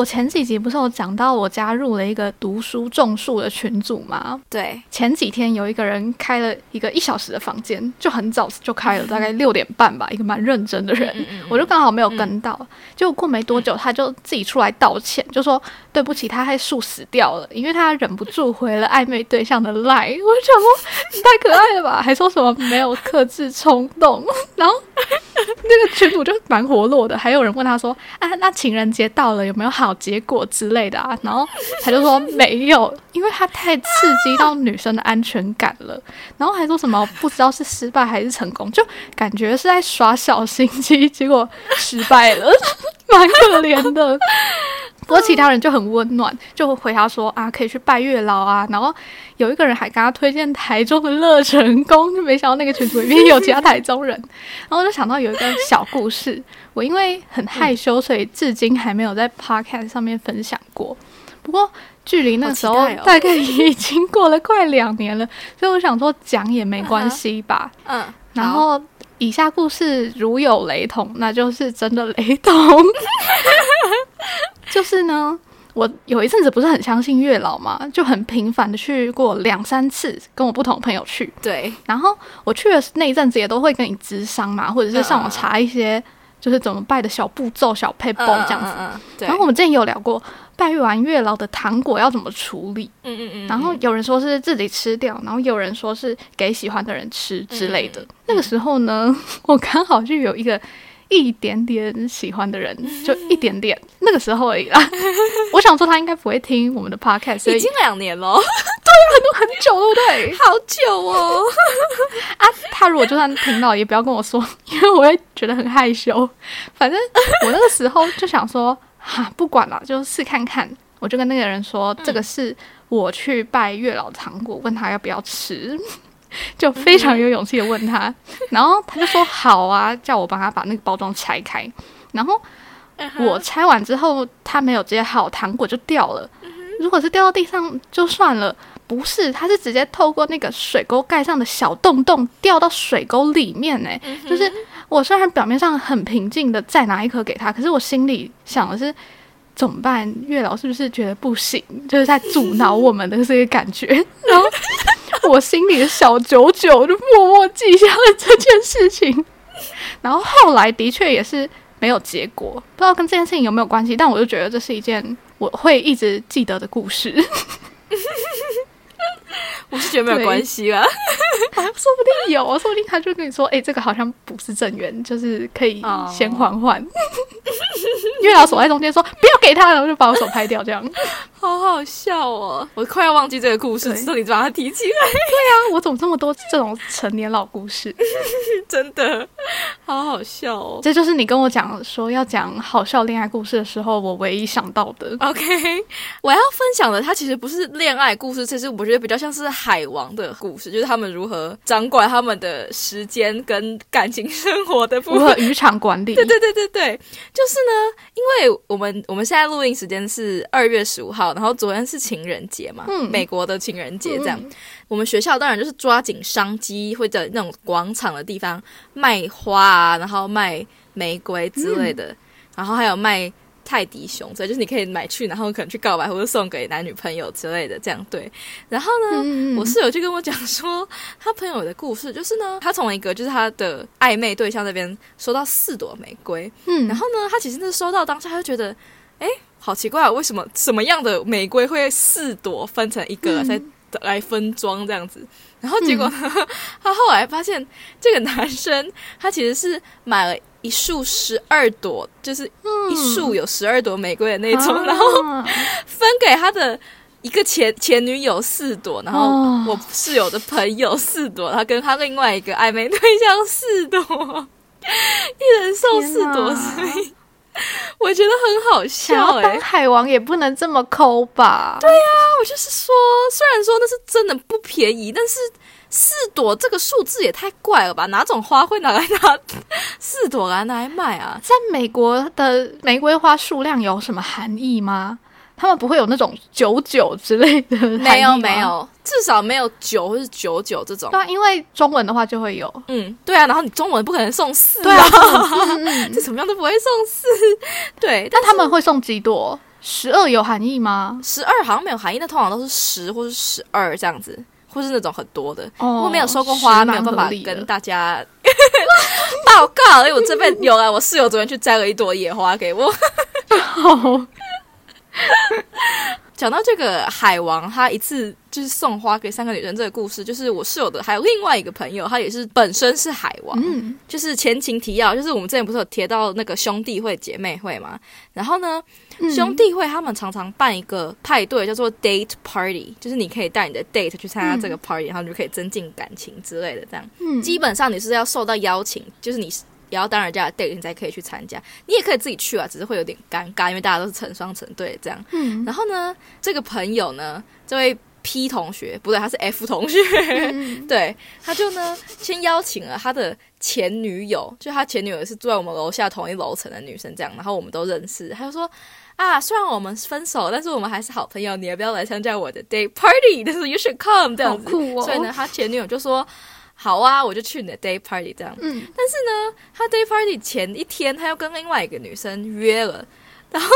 我前几集不是有讲到我加入了一个读书种树的群组吗？对，前几天有一个人开了一个一小时的房间，就很早就开了，大概六点半吧，一个蛮认真的人，我就刚好没有跟到。结果过没多久，他就自己出来道歉，就说对不起，他害树死掉了，因为他忍不住回了暧昧对象的赖。我就想说，你太可爱了吧，还说什么没有克制冲动，然后那个群主就蛮活络的，还有人问他说啊，那情人节到了，有没有好结果之类的啊？然后他就说没有，因为他太刺激到女生的安全感了。然后还说什么不知道是失败还是成功，就感觉是在耍小心机，结果失败了，蛮可怜的。不过其他人就很温暖，就回他说啊，可以去拜月老啊。然后有一个人还跟他推荐台中的乐成宫，就没想到那个群组里面有其他台中人。然后我就想到有一个小故事，我因为很害羞，所以至今还没有在 podcast 上面分享过。不过距离那时候大概已经过了快两年了，所以我想说讲也没关系吧。嗯，然后以下故事如有雷同，那就是真的雷同。就是呢，我有一阵子不是很相信月老嘛，就很频繁的去过两三次，跟我不同朋友去。对，然后我去的那一阵子也都会跟你咨商嘛，或者是上网查一些就是怎么拜的小步骤、小配包这样子。嗯然后我们之前有聊过，拜完月老的糖果要怎么处理。嗯嗯嗯，然后有人说是自己吃掉，然后有人说是给喜欢的人吃之类的。那个时候呢，我刚好就有一个一点点喜欢的人，就一点点，那个时候而已啦。我想说他应该不会听我们的 podcast，所以已经两年了，很久，对不对？好久哦。啊，他如果就算听到，也不要跟我说，因为我会觉得很害羞。反正我那个时候就想说，哈，不管了，就试看看。我就跟那个人说，这个是我去拜月老的糖果，问他要不要吃，就非常有勇气的问他，然后他就说好啊，叫我帮他把那个包装拆开。然后我拆完之后，他没有接好，糖果就掉了。如果是掉到地上就算了，不是，他是直接透过那个水沟盖上的小洞洞掉到水沟里面呢、就是我虽然表面上很平静的再拿一颗给他，可是我心里想的是怎么办？月老是不是觉得不行？就是在阻挠我们的这个感觉。然后 我心里的小九九就默默记下了这件事情。然后后来的确也是没有结果，不知道跟这件事情有没有关系，但我就觉得这是一件我会一直记得的故事。我是觉得没有关系啦。说不定有，说不定他就跟你说，哎、这个好像不是正缘，就是可以哦先缓缓。月老手在中间说不要给他，然后就把我手拍掉，这样。好好笑哦！我快要忘记这个故事，对直到你把它提起来，对啊，我怎么这么多这种成年老故事？真的好好笑哦。这就是你跟我讲说要讲好笑恋爱故事的时候，我唯一想到的。OK，我要分享的，它其实不是恋爱故事，其实我觉得比较像是海王的故事，就是他们如何掌管他们的时间跟感情生活的部分。如何渔场管理？对对对对对，就是呢，因为我们我们现在录音时间是二月十五号，然后昨天是情人节嘛，嗯美国的情人节这样。嗯我们学校当然就是抓紧商机，会在那种广场的地方卖花啊，然后卖玫瑰之类的，然后还有卖泰迪熊，所以就是你可以买去，然后可能去告白或者送给男女朋友之类的，这样对。然后呢，嗯我室友就跟我讲说，他朋友的故事就是呢，他从一个就是他的暧昧对象那边收到四朵玫瑰，嗯。然后呢，他其实那收到当下他就觉得，哎，好奇怪、啊，为什么什么样的玫瑰会四朵分成一个嗯。再来分装这样子？然后结果呢，他后来发现这个男生他其实是买了一束十二朵，就是一束有十二朵玫瑰的那种，啊然后分给他的。一个前前女友四朵，然后哦我室友的朋友四朵，他跟他另外一个暧昧对象四朵，一人送四朵，所以我觉得很好笑哎、当海王也不能这么抠吧？对呀，我就是说，虽然说那是真的不便宜，但是四朵这个数字也太怪了吧？哪种花会拿来拿 四朵来拿来卖啊？在美国的玫瑰花数量有什么含义吗？他们不会有那种九九之类的没有没。有，至少没有九或是九九这种对。啊，因为中文的话就会有。嗯，对啊，然后你中文不可能送四对啊，这怎么样都不会送四。对，但他们会送几朵？十二有含义吗？十二好像没有含义，那通常都是十或是十二这样子，或是那种很多的。哦我没有收过花，没有办法跟大家 报告。因为我这边有啊，我室友昨天去摘了一朵野花给我。哦 讲到这个海王，他一次就是送花给三个女生这个故事，就是我室友的，还有另外一个朋友，他也是本身是海王。嗯，就是前情提要，就是我们之前不是有提到那个兄弟会、姐妹会嘛？然后呢，嗯兄弟会他们常常办一个派对，叫做 date party，就是你可以带你的 date 去参加这个 party，、然后你就可以增进感情之类的。这样，嗯基本上你是要受到邀请，就是你也要当人家的 date，你才可以去参加。你也可以自己去啊，只是会有点尴尬，因为大家都是成双成对这样。嗯然后呢，这个朋友呢，这位 P 同学不对，他是 F 同学，嗯 对，他就呢先邀请了他的前女友，就他前女友是住在我们楼下同一楼层的女生，这样，然后我们都认识。他就说啊，虽然我们分手，但是我们还是好朋友，你要不要来参加我的 day party？但是 you should come 这好样子。酷哦。所以呢，，他前女友就说。好啊，我就去你的 day party 这样。嗯，但是呢，他 day party 前一天，他又跟另外一个女生约了。然后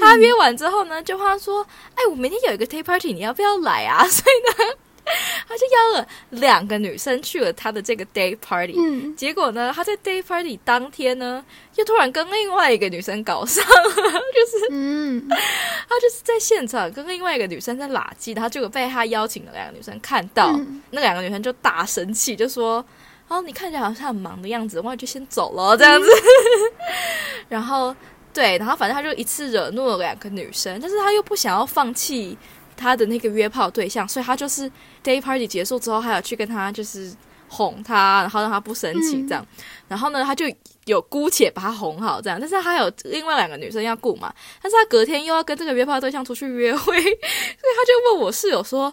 他约完之后呢，就他说：“哎，我明天有一个 day party，你要不要来啊？”所以呢，他就邀了两个女生去了他的这个 day party。嗯，结果呢，他在 day party 当天呢，又突然跟另外一个女生搞上了，就是嗯，他就是在现场跟另外一个女生在拉鸡，然后结果被他邀请的两个女生看到，嗯。那两个女生就大生气，就说：“哦，你看起来好像很忙的样子，我就先走了。这样子。然后对，然后反正他就一次惹怒了两个女生，但是他又不想要放弃他的那个约炮对象，所以他就是 day party 结束之后，还有去跟他就是哄他，然后让他不生气这样。然后呢，他就有姑且把他哄好这样，但是他有另外两个女生要顾嘛，但是他隔天又要跟这个约炮对象出去约会，所以他就问我室友说：“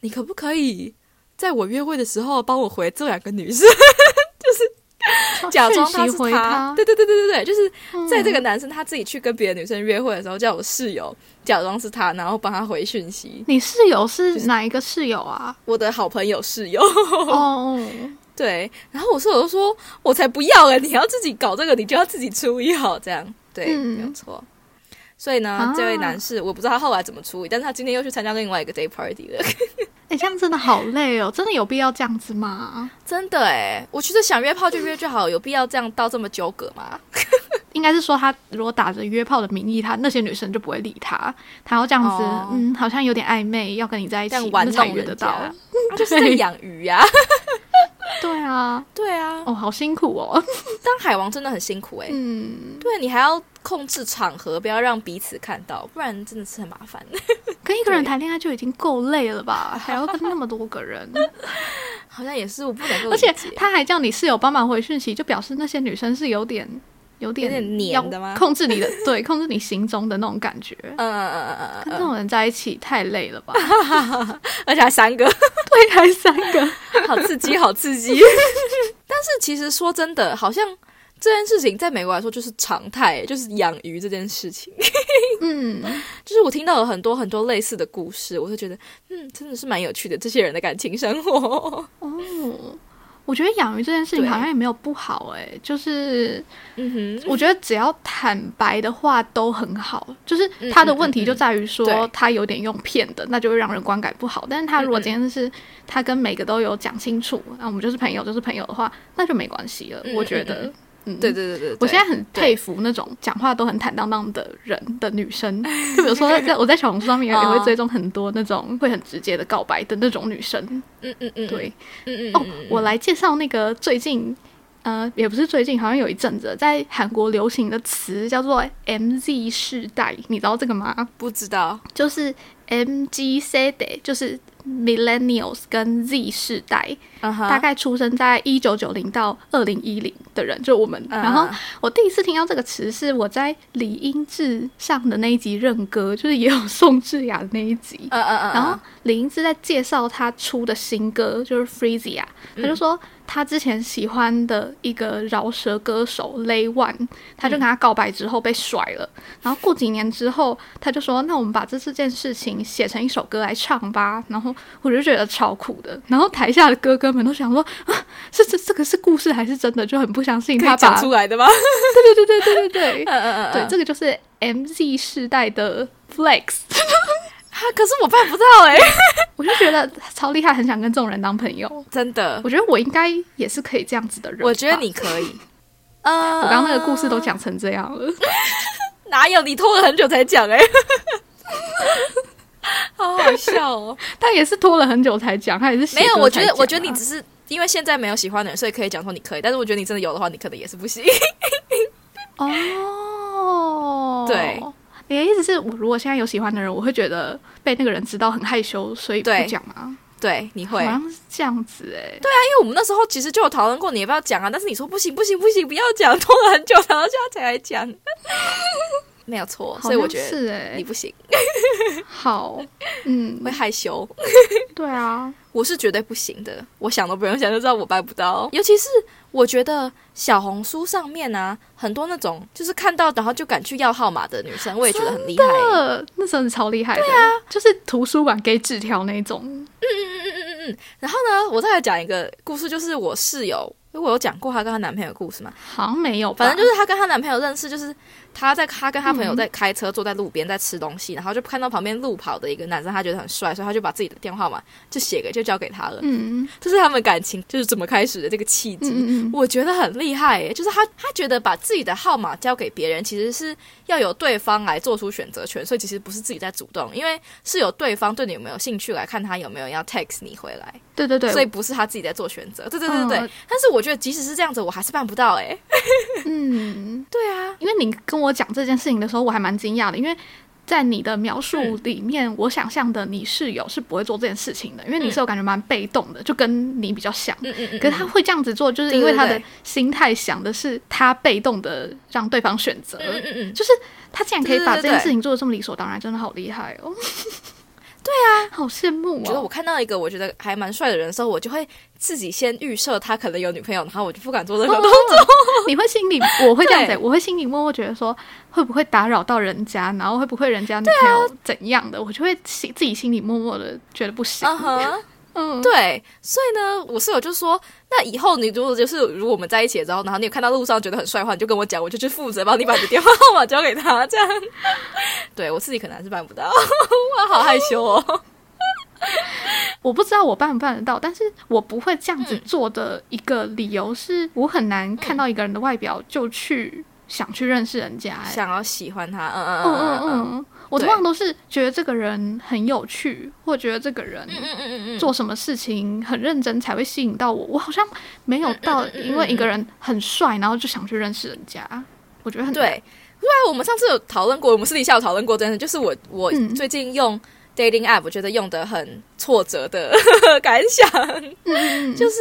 你可不可以在我约会的时候帮我回这两个女生？” 假装他是他，对对对对对对，就是嗯在这个男生他自己去跟别的女生约会的时候，叫我室友假装是他，然后帮他回讯息。你室友是哪一个室友啊？我的好朋友室友，哦，对，然后我室友就说：“我才不要了，你要自己搞这个，你就要自己处理好，这样对，嗯没有错。”所以呢，啊这位男士我不知道他后来怎么处理，但是他今天又去参加另外一个 day party 了。哎，这样真的好累哦，真的有必要这样子吗？真的哎，我觉得想约炮就约就好，有必要这样到这么纠葛吗？应该是说他如果打着约炮的名义，他那些女生就不会理他，他要这样子，哦嗯，好像有点暧昧，要跟你在一起，玩那才约得到家。他就是在养鱼呀、对啊，对啊，哦，好辛苦哦。当海王真的很辛苦哎、嗯，对你还要控制场合，不要让彼此看到，不然真的是很麻烦。跟一个人对谈恋爱就已经够累了吧，还要跟那么多个人，好像也是我不能够而且他还叫你室友帮忙回讯息，就表示那些女生是有点。有点点黏的吗控制你的，对，控制你心中的那种感觉。嗯嗯嗯嗯跟这种人在一起太累了吧？嗯，而且还三个，对，还三个。好刺激，好刺激。但是其实说真的，好像这件事情在美国来说就是常态，就是养鱼这件事情。嗯，就是我听到了很多很多类似的故事，我就觉得，嗯，真的是蛮有趣的，这些人的感情生活。哦，我觉得养鱼这件事情好像也没有不好哎、就是嗯哼，我觉得只要坦白的话都很好。就是他的问题就在于说他有点用骗的，那就会让人观感不好。但是他如果今天是他跟每个都有讲清楚，那我们就是朋友，就是朋友的话，那就没关系了。嗯我觉得嗯，嗯，对对对对对，我现在很佩服那种讲话都很坦荡荡的人的女生，就 比如说在我在小红书上面也 哦。会追踪很多那种会很直接的告白的那种女生。嗯嗯嗯，对，嗯嗯哦，我来介绍那个最近，呃，也不是最近，好像有一阵子在韩国流行的词叫做 MZ 世代，你知道这个吗？不知道，就是 “MG 世代，就是 millennials 跟 Z 世代，大概出生在一九九零到二零一零的人，就我们。嗯然后我第一次听到这个词是我在李英志上的那一集认歌，就是也有宋智雅的那一集。嗯嗯嗯，然后李英志在介绍他出的新歌，就是 Freezia，他就说他之前喜欢的一个饶舌歌手 Lay One，他就跟他告白之后被甩了，然后过几年之后，他就说那我们把这这件事情写成一首歌来唱吧，然后我就觉得超酷的，然后台下的哥哥们都想说啊，是这这个是故事还是真的，就很不相信他把讲出来的吗？对对对对对对对。对，这个就是 MZ 世代的 Flex。啊，可是我办不到哎，我就觉得超厉害，很想跟这种人当朋友。真的我，觉得我应该也是可以这样子的人。我觉得你可以。啊，我刚刚那个故事都讲成这样了，哪有？你拖了很久才讲哎，好好笑哦。但也是拖了很久才讲，他也是写没有，我觉得我觉得你只是因为现在没有喜欢的人，所以可以讲说你可以，但是我觉得你真的有的话，你可能也是不行。哦，对。你的意思是我如果现在有喜欢的人，我会觉得被那个人知道很害羞，所以不对讲吗？对，你会，好像是这样子哎、为我们那时候其实就有讨论过你要不要讲啊，但是你说不行不行不行，不要讲，拖了很久，然后现在才来讲，没有错，所以我觉得是哎、你不行，好，嗯。会，害羞。对啊，我是绝对不行的，我想都不用想就知道我办不到。尤其是我觉得小红书上面啊，很多那种就是看到然后就敢去要号码的女生，我也觉得很厉害。呃，那真的超厉害的，对啊，就是图书馆给纸条那种，嗯嗯嗯嗯嗯然后呢，我再来讲一个故事，就是我室友，我有讲过她跟她男朋友的故事嘛。好像没有吧，反正就是她跟她男朋友认识，就是她在他跟他朋友在开车，坐在路边在吃东西，然后就看到旁边路跑的一个男生，他觉得很帅，所以他就把自己的电话号码就写给就交给他了。嗯这是他们感情就是怎么开始的这个契机。嗯嗯嗯，我觉得很厉害耶，就是他他觉得把自己的号码交给别人，其实是要有对方来做出选择权，所以其实不是自己在主动，因为是有对方对你有没有兴趣来看他有没有要 text 你回来，对对对，所以不是他自己在做选择。对对对对，嗯但是我觉得即使是这样子，我还是办不到哎。嗯，对啊，因为你跟我讲这件事情的时候，我还蛮惊讶的，因为在你的描述里面，我想象的你室友是不会做这件事情的，因为你室友感觉蛮被动的，就跟你比较像。嗯嗯嗯，可是他会这样子做，就是因为他的心态想的是他被动的让对方选择，嗯嗯嗯，就是他竟然可以把这件事情做的这么理所当然，真的好厉害哦！对啊，好羡慕我觉得我哦。看到一个我觉得还蛮帅的人的时候，我就会自己先预设他可能有女朋友，然后我就不敢做这个动作。你会心里，我会这样子，我会心里默默觉得说，会不会打扰到人家，然后会不会人家女朋友怎样的，我就会心自己心里默默的觉得不行。嗯，对，所以呢，我室友就说，那以后你如果就是如果我们在一起了之后，然后你有看到路上觉得很帅的话，你就跟我讲，我就去负责帮你把你的电话号码交给他，这样。对我自己可能还是办不到，我好害羞哦。我不知道我办不办得到，但是我不会这样子嗯做的一个理由是我很难看到一个人的外表就去想去认识人家、欸。想要喜欢他，嗯嗯嗯嗯嗯，我通对常都是觉得这个人很有趣，或觉得这个人做什么事情很认真才会吸引到我。我好像没有到因为一个人很帅，然后就想去认识人家。我觉得很难对。对啊，我们上次有讨论过，我们私底下有讨论过，真的就是我我嗯最近用 dating app，我觉得用的很挫折的 感想。就是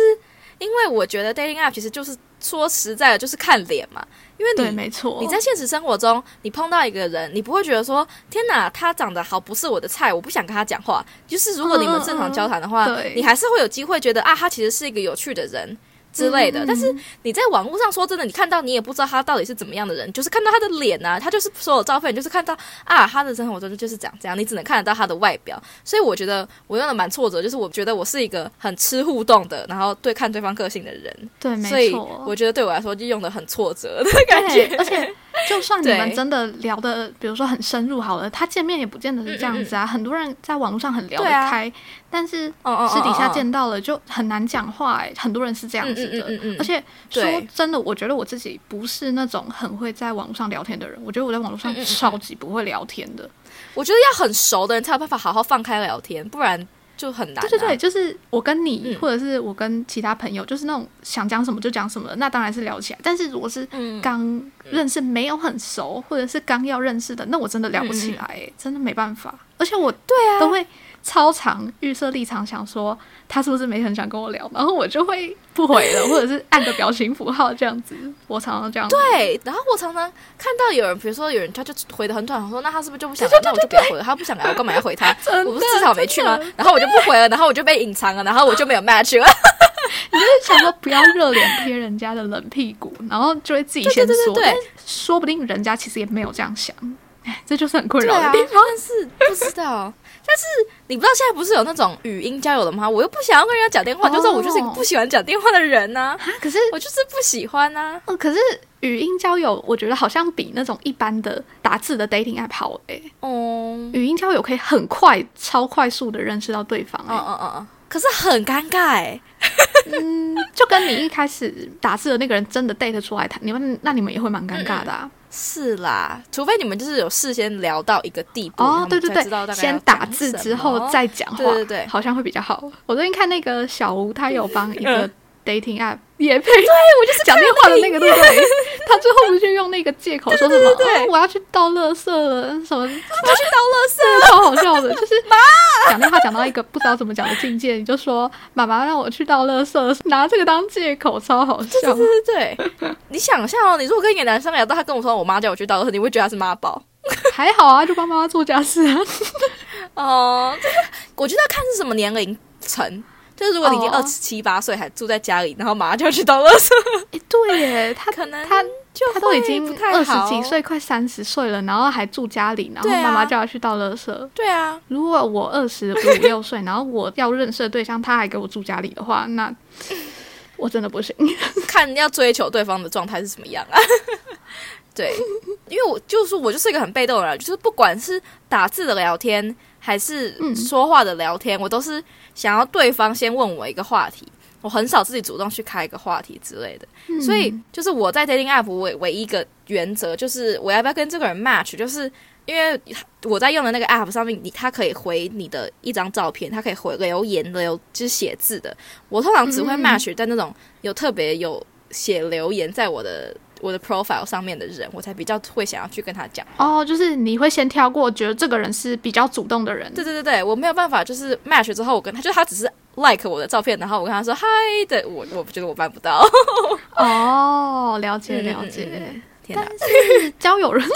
因为我觉得 dating app 其实就是说实在的，就是看脸嘛。因为对，你没错。你在现实生活中，你碰到一个人，你不会觉得说天哪，他长得好不是我的菜，我不想跟他讲话。就是如果你们正常交谈的话，你还是会有机会觉得啊，他其实是一个有趣的人。之类的，但是你在网络上说真的，你看到你也不知道他到底是怎么样的人，就是看到他的脸啊，他就是所有照片，你就是看到啊，他的生活中就是这样这样，你只能看得到他的外表。所以我觉得我用的蛮挫折，就是我觉得我是一个很吃互动的，然后对看对方个性的人，对，所以没错。我觉得对我来说就用的很挫折的感觉，而且 就算你们真的聊的，比如说很深入好了，他见面也不见得是这样子啊。很多人在网络上很聊得开，但是私底下见到了就很难讲话、欸。很多人是这样子的，而且说真的，我觉得我自己不是那种很会在网络上聊天的人。我觉得我在网络上超级不会聊天的。我觉得要很熟的人才有办法好好放开聊天，不然就很难、啊。对对对，就是我跟你，嗯或者是我跟其他朋友，就是那种想讲什么就讲什么，那当然是聊起来。但是如果是嗯刚认识没有很熟，或者是刚要认识的，那我真的聊不起来、欸真的没办法。而且我对啊，都会超长预设立场，想说他是不是没很想跟我聊，然后我就会不回了，或者是按个表情符号这样子。我常常这样。对，然后我常常看到有人，比如说有人他就回的很短，我说那他是不是就不想聊？那我就不要回了。他不想聊，我干嘛要回他？我不是至少没去吗？然后我就不回了，然后我就被隐藏了，然后我就没有 match 了。你就是想说不要热脸贴人家的冷屁股，然后就会自己先说对，说不定人家其实也没有这样想。哎，这就是很困扰的地方。但是不知道，但是你不知道现在不是有那种语音交友的吗？我又不想要跟人家讲电话，就是我就是一个不喜欢讲电话的人呢。啊，可是我就是不喜欢啊。哦，可是语音交友，我觉得好像比那种一般的打字的 dating app 好哎。哦，语音交友可以很快、超快速的认识到对方。嗯嗯嗯嗯。可是很尴尬哎。嗯，就跟你一开始打字的那个人真的 date 出来谈，你们那你们也会蛮尴尬的啊。是啦，除非你们就是有事先聊到一个地步，哦，对对对，先打字之后再讲话，对对对，好像会比较好。我最近看那个小吴，他有帮一个 dating app。也配对我就是讲电话的那个，对不对？他最后不是用那个借口说什么？我要去倒垃圾了，什么？要去倒垃圾，超好笑的。就是妈讲电话讲到一个不知道怎么讲的境界，你就说妈妈让我去倒垃圾，拿这个当借口，超好笑。对对对，你想象哦，你如果跟一个男生聊到他跟我说我妈叫我去倒垃圾，你会觉得他是妈宝？还好啊，就帮妈妈做家事啊。哦，我觉得要看是什么年龄层。就是如果你已经二十七八岁还住在家里，然后马上就要去倒垃圾，哎，对耶，他可能他就他都已经二十几岁，快三十岁了，然后还住家里，然后妈妈叫他去倒垃圾。对啊，如果我二十五六岁，然后我要认识的对象他还给我住家里的话，那 我真的不行。看要追求对方的状态是什么样啊？对，因为我就是我就是一个很被动的人，就是不管是打字的聊天还是说话的聊天，我都是。想要对方先问我一个话题，我很少自己主动去开一个话题之类的，所以就是我在 dating app 唯唯一一个原则就是我要不要跟这个人 match，就是因为我在用的那个 app 上面，你他可以回你的一张照片，他可以回留言留就是写字的，我通常只会 match 在那种有特别有写留言在我的。我的 profile 上面的人，我才比较会想要去跟他讲。哦，就是你会先挑过，觉得这个人是比较主动的人。对对对对，我没有办法，就是 match 之后，我跟他，就他只是 like 我的照片，然后我跟他说 hi 的，我我觉得我办不到。哦，了解了解。但是交友人，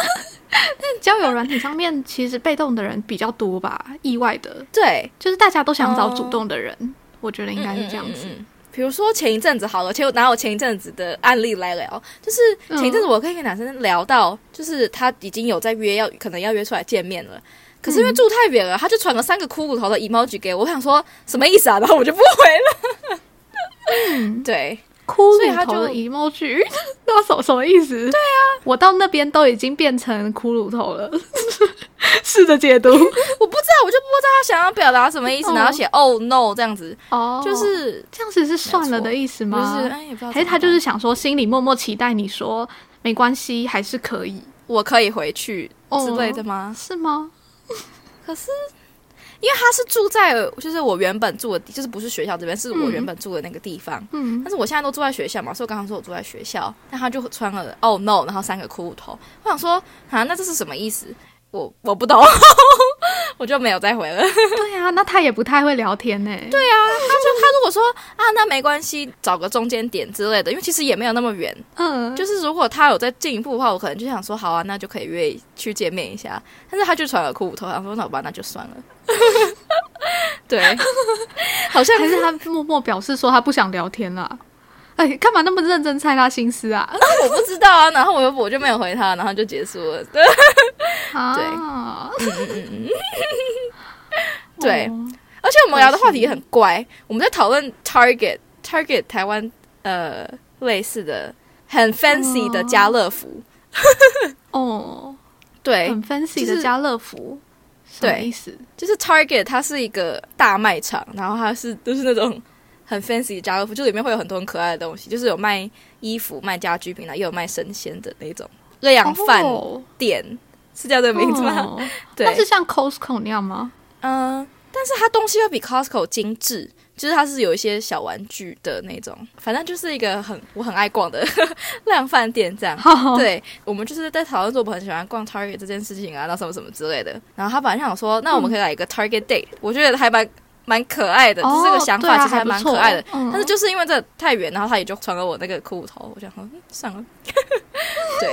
但 交友软体上面其实被动的人比较多吧？意外的，对，就是大家都想找主动的人，我觉得应该是这样子。比如说前一阵子好了，前拿我前一阵子的案例来聊，就是前一阵子我跟一个男生聊到，就是他已经有在约，要可能要约出来见面了，可是因为住太远了，他就传了三个骷髅头的 emoji 给我，我想说什么意思啊？然后我就不回了。嗯，对。骷髅头的 emoji，那什什么意思？对啊，我到那边都已经变成骷髅头了。试着解读，我不知道，我就不知道他想要表达什么意思，然后写 “oh no” 这样子，哦，就是这样子是算了的意思吗？不是，还是他就是想说，心里默默期待你说没关系，还是可以，我可以回去之类的吗？是吗？可是。因为他是住在，就是我原本住的，就是不是学校这边，是我原本住的那个地方。嗯，但是我现在都住在学校嘛，所以我刚刚说我住在学校，但他就穿了 “oh no”，然后三个骷髅头。我想说，啊，那这是什么意思？我我不懂。我就没有再回了。对啊，那他也不太会聊天呢。对啊，他就他如果说啊，那没关系，找个中间点之类的，因为其实也没有那么远。嗯，就是如果他有再进一步的话，我可能就想说，好啊，那就可以约去见面一下。但是他就传了骷髅头，想说那好吧，那就算了。对，好像还是他默默表示说他不想聊天了。哎，干嘛那么认真猜他心思啊？我不知道啊，然后我又我就没有回他，然后就结束了。对，对，嗯嗯嗯，对。而且我们聊的话题也很怪，我们在讨论 Target Target 台湾呃类似的很 fancy 的家乐福。哦，对，很 fancy 的家乐福，什么意思？就是 Target 它是一个大卖场，然后它是都是那种。很 fancy 的家乐福，就里面会有很多很可爱的东西，就是有卖衣服、卖家居品的，又有卖生鲜的那种量饭店，是叫这个名字吗？对，是像 Costco 那样吗？嗯，但是它东西要比 Costco 精致，就是它是有一些小玩具的那种，反正就是一个很我很爱逛的 量贩店这样。好，对，我们就是在讨论说我们很喜欢逛 Target 这件事情啊，然后什么什么之类的。然后他本来想说，那我们可以来一个 Target Date，、我觉得还蛮蛮可爱的，就是这个想法其实还蛮可爱的。但是就是因为这太远，然后他也就传了我那个裤头，我想说、嗯、算了。对，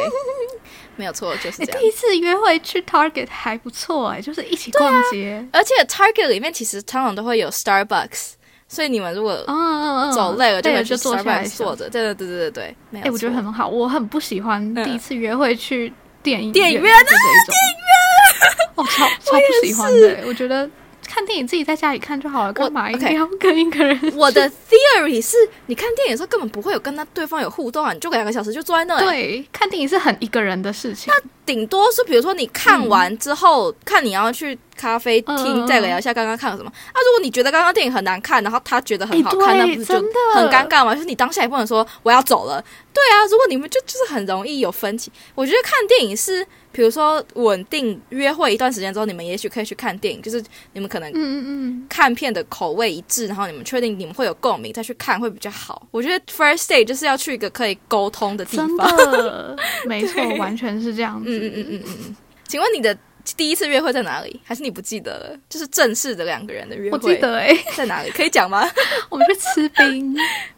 没有错，就是哎、这样第。一次约会去 Target 还不错哎、就是一起逛街。而且 Target 里面其实常常都会有 Starbucks，所以你们如果嗯嗯嗯，走累了就就坐下来 Starbucks 坐着。对对对对对哎、我觉得很好，我很不喜欢第一次约会去电影电影院院的这一种，我，超超不喜欢的。我觉得看电影自己在家里看就好了，干嘛一定要跟一个人？我的 theory 是，你看电影的时候根本不会有跟他对方有互动啊，你就两个小时就坐在那里，对，看电影是很一个人的事情。那顶多是比如说你看完之后，看你要去咖啡厅嗯再聊一下刚刚看了什么。啊，如果你觉得刚刚电影很难看，然后他觉得很好看，那不是就很尴尬吗？就是你当下也不能说我要走了。对啊，如果你们就就是很容易有分歧。我觉得看电影是，比如说稳定约会一段时间之后，你们也许可以去看电影，就是你们可能嗯嗯嗯，看片的口味一致，然后你们确定你们会有共鸣，再去看会比较好。我觉得 first date 就是要去一个可以沟通的地真方。的，没错，完全是这样嗯嗯嗯嗯嗯。请问你的第一次约会在哪里？还是你不记得了？就是正式的两个人的约会，我记得哎、在哪里？可以讲吗？我们去吃冰，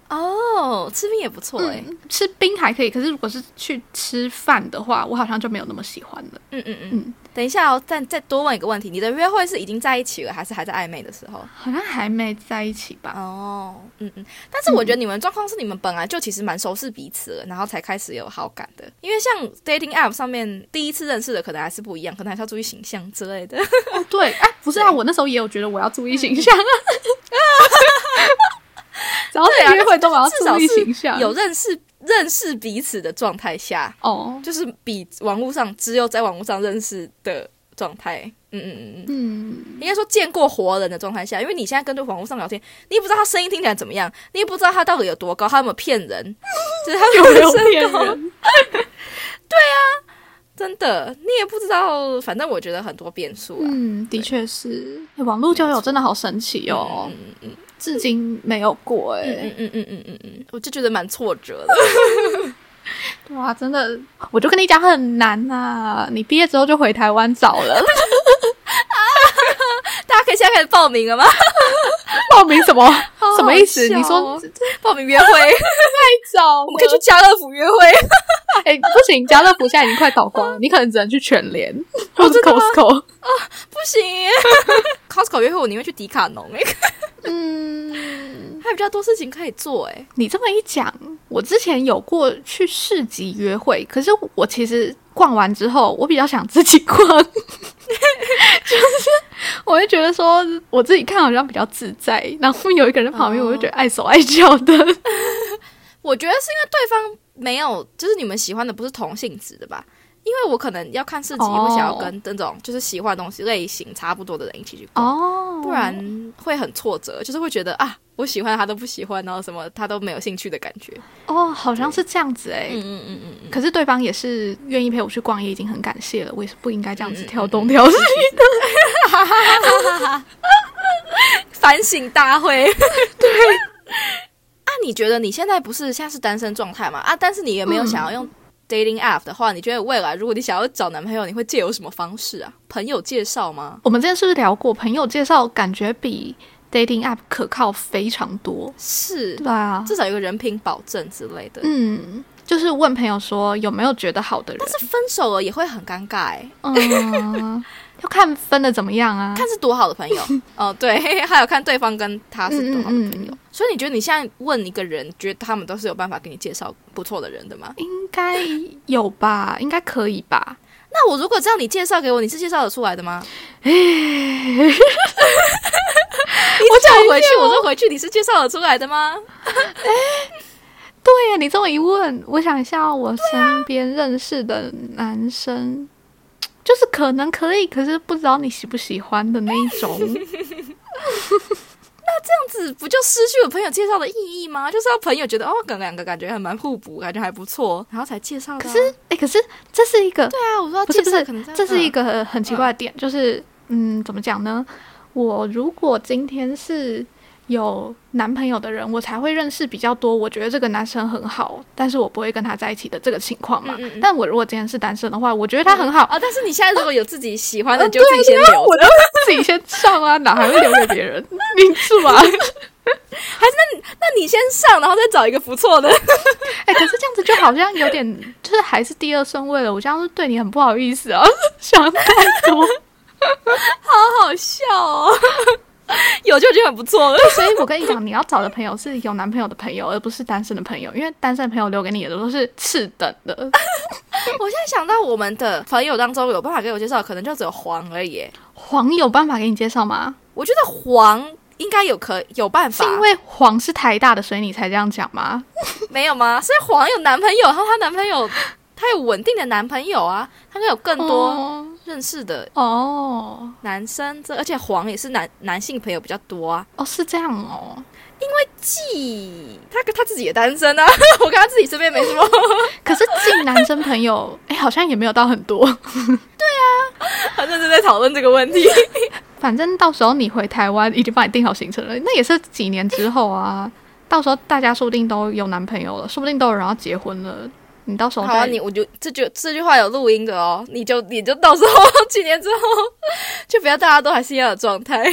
哦，吃冰也不错哎、嗯，吃冰还可以，可是如果是去吃饭的话，我好像就没有那么喜欢了。嗯嗯嗯嗯等一下哦，再再多问一个问题：你的约会是已经在一起了，还是还在暧昧的时候？好像还没在一起吧？哦，嗯嗯。但是我觉得你们状况是你们本来就其实蛮熟悉彼此了，然后才开始有好感的。因为像 dating app 上面第一次认识的可能还是不一样，可能还是要注意形象之类的。哦，对，哎，不是啊，我那时候也有觉得我要注意形象 啊。只要是约会都要注意至少是形象。有认识认识彼此的状态下，哦，就是比网络上只有在网络上认识的状态，嗯嗯嗯嗯，嗯，应该说见过活人的状态下，因为你现在跟对网络上聊天，你也不知道他声音听起来怎么样，你也不知道他到底有多高，他有没有骗人，就是他有没有骗人？真的，你也不知道，反正我觉得很多变数啊。嗯，的确是，哎网络交友真的好神奇哦，嗯嗯嗯至今没有过哎。嗯嗯嗯嗯嗯嗯，我就觉得蛮挫折的。对啊，真的，我就跟你讲很难呐、你毕业之后就回台湾找了，大家可以现在开始报名了吗？报名什么？好什么意思？笑你说哦报名约会，太早我们可以去家乐福约会。哎、不行，家乐福现在已经快倒光了，你可能只能去全联或者 Costco 啊。不行，Costco 约会我宁愿去迪卡侬哎、嗯，还有比较多事情可以做哎、你这么一讲，我之前有过去市集约会，可是我其实逛完之后，我比较想自己逛，就是我会觉得说我自己看好像比较自在，然后有一个人在旁边，哦我就觉得碍手碍脚的。我觉得是因为对方没有，就是你们喜欢的不是同性质的吧？因为我可能要看市集，哦会想要跟这种就是喜欢的东西类型差不多的人一起去逛，哦不然会很挫折，就是会觉得啊，我喜欢他都不喜欢，然后什么他都没有兴趣的感觉。哦，好像是这样子哎、嗯嗯嗯嗯嗯，可是对方也是愿意陪我去逛也，已经很感谢了。我也是不应该这样子挑东挑西。反省大会。对。啊，你觉得你现在不是现在是单身状态嘛？啊，但是你也没有想要用 dating app 的话，你觉得未来如果你想要找男朋友，你会借由什么方式啊？朋友介绍吗？我们之前是不是聊过朋友介绍，感觉比 dating app 可靠非常多？是，对啊，至少有个人品保证之类的。嗯，就是问朋友说有没有觉得好的人，但是分手了也会很尴尬哎、嗯，要看分的怎么样啊？看是多好的朋友 哦，对，还有看对方跟他是多好的朋友。嗯嗯所以你觉得你现在问一个人，觉得他们都是有办法给你介绍不错的人的吗？应该有吧，应该可以吧？那我如果知道你介绍给我，你是介绍得出来的吗？我我叫我回去，我说回去，你是介绍得出来的吗？对呀，你这么一问，我想一下哦，我身边认识的男生，就是可能可以，可是不知道你喜不喜欢的那一种。那这样子不就失去了朋友介绍的意义吗？就是要朋友觉得哦，跟两个感觉还蛮互补，感觉还不错，然后才介绍啊、可是，哎，可是这是一个对啊，我说要不是不是可能，这是一个个很奇怪的点，就是嗯，怎么讲呢？我如果今天是有男朋友的人，我才会认识比较多。我觉得这个男生很好，但是我不会跟他在一起的这个情况嘛。嗯嗯嗯但我如果今天是单身的话，我觉得他很好，啊，但是你现在如果有自己喜欢的，你就自己先留着。自己先上啊，哪还会留给别人？你 是那？那你先上，然后再找一个不错的。哎、可是这样子就好像有点，就是还是第二顺位了。我这样是对你很不好意思啊，想太多。好好笑哦，有就已经很不错了。所以我跟你讲，你要找的朋友是有男朋友的朋友，而不是单身的朋友，因为单身的朋友留给你的都是次等的。我现在想到我们的朋友当中有办法给我介绍，可能就只有黄而已。黄有办法给你介绍吗？我觉得黄应该有可有办法，是因为黄是台大的，所以你才这样讲吗？没有吗？所以黄有男朋友，然后她男朋友她有稳定的男朋友啊，她有更多哦认识的哦男生，这而且黄也是男男性朋友比较多啊。哦，是这样哦。因为季他跟他自己也单身啊，我看他自己身边没什么，可是季男生朋友，哎、好像也没有到很多。对啊 很认真在讨论这个问题。反正到时候你回台湾已经帮你定好行程了，那也是几年之后啊。到时候大家说不定都有男朋友了，说不定都有人要结婚了。你到时候好、啊，你我就这句这句话有录音的哦，你就你就到时候几年之后，就不要大家都还是一样的状态。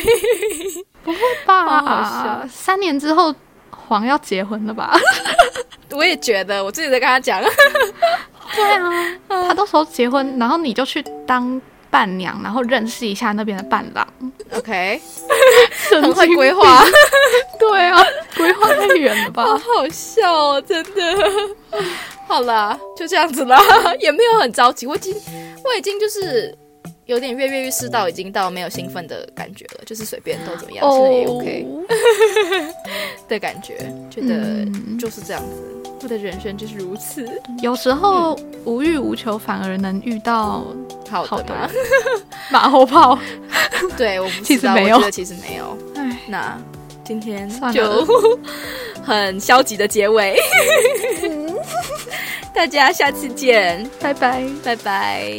吧，好好笑三年之后黄要结婚了吧？我也觉得，我自己在跟他讲，对啊，他到时候结婚，然后你就去当伴娘，然后认识一下那边的伴郎，OK，很很会规划，对啊，规划太远了吧？好好笑哦，真的。好啦，就这样子啦，也没有很着急，我已经我已经就是有点跃跃欲试到已经到没有兴奋的感觉了，就是随便都怎么样，现在也 OK 的感觉，觉得嗯。就是这样子，我的人生就是如此。有时候无欲无求，反而能遇到好好的。马后炮。对，我不知道，其实没有。我觉得其实没有。唉，那今天就很消极的结尾，大家下次见，拜拜。拜拜。